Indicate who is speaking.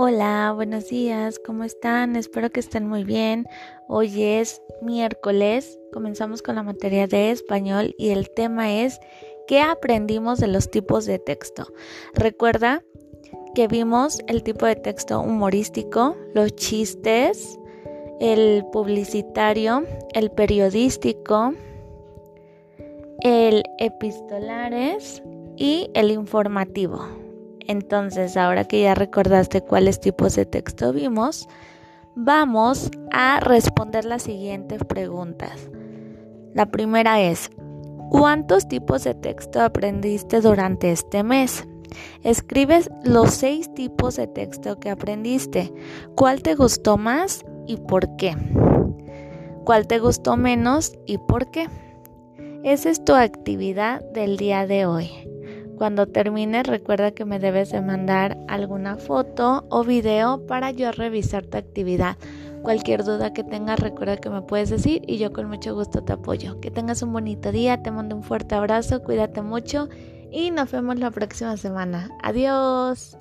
Speaker 1: Hola, buenos días, ¿cómo están? Espero que estén muy bien. Hoy es miércoles, comenzamos con la materia de español y el tema es ¿qué aprendimos de los tipos de texto? Recuerda que vimos el tipo de texto humorístico, los chistes, el publicitario, el periodístico, el epistolares y el informativo. Entonces, ahora que ya recordaste cuáles tipos de texto vimos, vamos a responder las siguientes preguntas. La primera es, ¿cuántos tipos de texto aprendiste durante este mes? Escribes los seis tipos de texto que aprendiste. ¿Cuál te gustó más y por qué? ¿Cuál te gustó menos y por qué? Esa es tu actividad del día de hoy. Cuando termines recuerda que me debes de mandar alguna foto o video para yo revisar tu actividad. Cualquier duda que tengas recuerda que me puedes decir y yo con mucho gusto te apoyo. Que tengas un bonito día, te mando un fuerte abrazo, cuídate mucho y nos vemos la próxima semana. Adiós.